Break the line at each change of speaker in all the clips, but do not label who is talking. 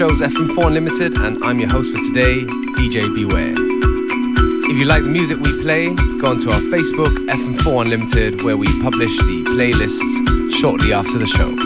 Make love to me.
name of the show is FM4 Unlimited, and I'm your host for today, DJ Beware. If you like the music we play, go onto our Facebook, FM4 Unlimited, where we publish the playlists shortly after the show.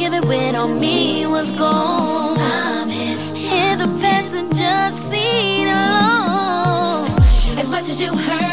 give it when all me was gone. I'm in, in the passenger seat alone. As much as you, as much as you hurt.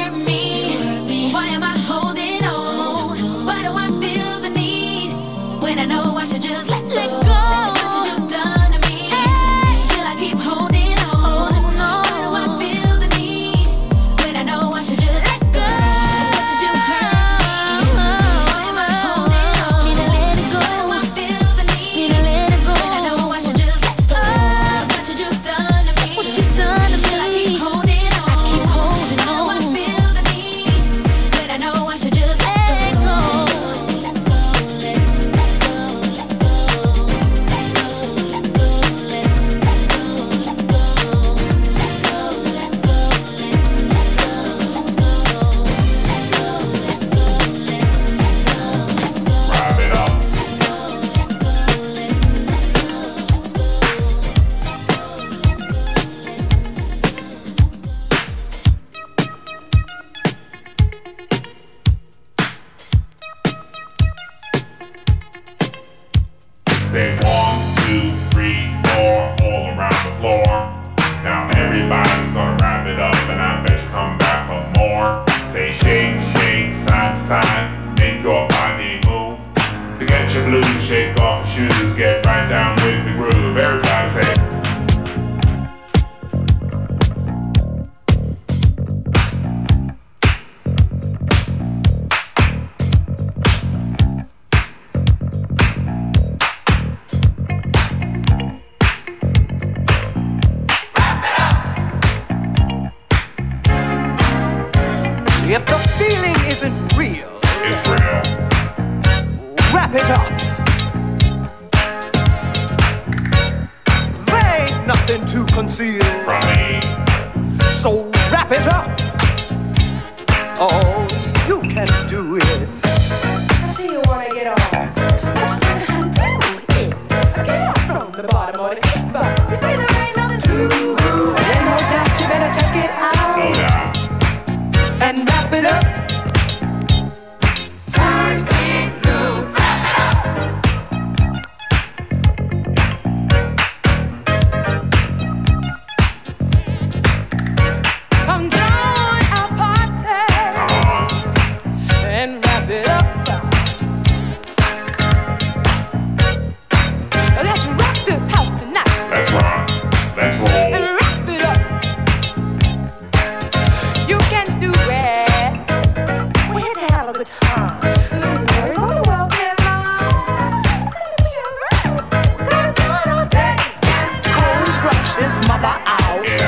his mother out.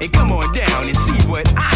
and come on down and see what I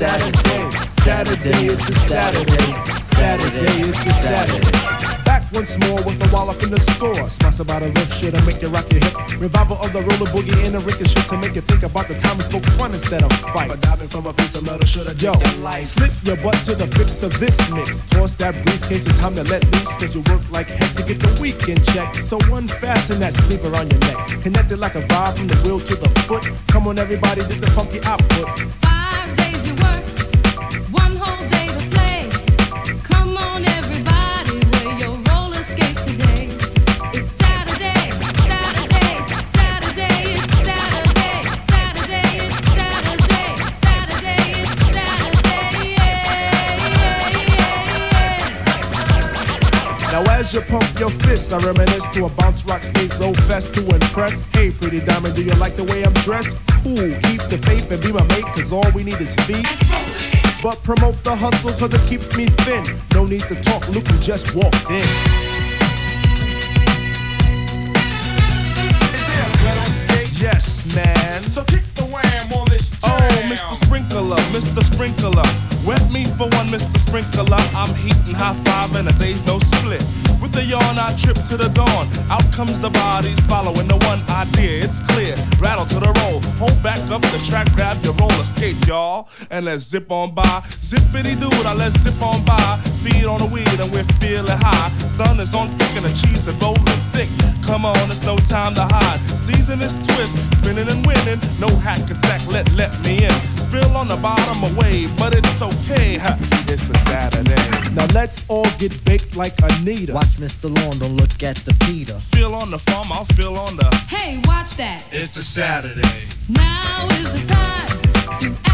Saturday, Saturday. Saturday, it's a Saturday. Saturday, it's a Saturday Back
once more with the wall up in the score. Smash about a riff shit to make you rock your hip. Revival of the roller boogie in a ricochet to make you think about the time we spoke fun instead of fight. But diving from a piece of metal should have Yo, slip your butt to the fix of this mix. Toss that briefcase, it's time to let loose. Cause you work like heck to get the weekend check. So unfasten that sleeper on your neck. Connected like a vibe from the wheel to the foot. Come on, everybody, did the funky output. As you pump your fists, I reminisce to a bounce rock skate low fest to impress. Hey, pretty diamond, do you like the way I'm dressed? Cool, keep the faith and be my mate, cause all we need is feet. But promote the hustle, cause it keeps me thin. No need to talk, Luke, you just walked in.
Is there a on?
Yes, man.
So kick the wham on
Mr. Sprinkler, Mr. Sprinkler. Wet me for one, Mr. Sprinkler. I'm heating high five and a day's no split. With a yawn, I trip to the dawn. Out comes the bodies following the one idea. It's clear. Rattle to the roll. Hold back up the track, grab your roller skates, y'all. And let's zip on by. Zippity dude, I let's zip on by. Feed on the weed and we're feeling high. Sun is on thick and the cheese is rolling thick. Come on, it's no time to hide. Season is twist, spinning and winning. No hack and sack, let let me in. Spill on the bottom away, but it's okay. It's a Saturday. Now let's all get baked like Anita.
Watch Mr. Lawn, don't look at the Peter.
Feel on the farm, I'll feel on the.
Hey, watch that.
It's a Saturday.
Now is the time to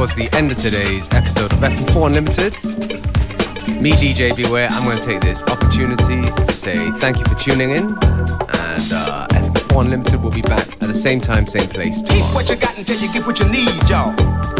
towards the end of today's episode of FM4 Unlimited. Me, DJ Beware, I'm going to take this opportunity to say thank you for tuning in. And uh, FM4 Unlimited will be back at the same time, same place
Keep
tomorrow.
what you got until you get what you need, y'all.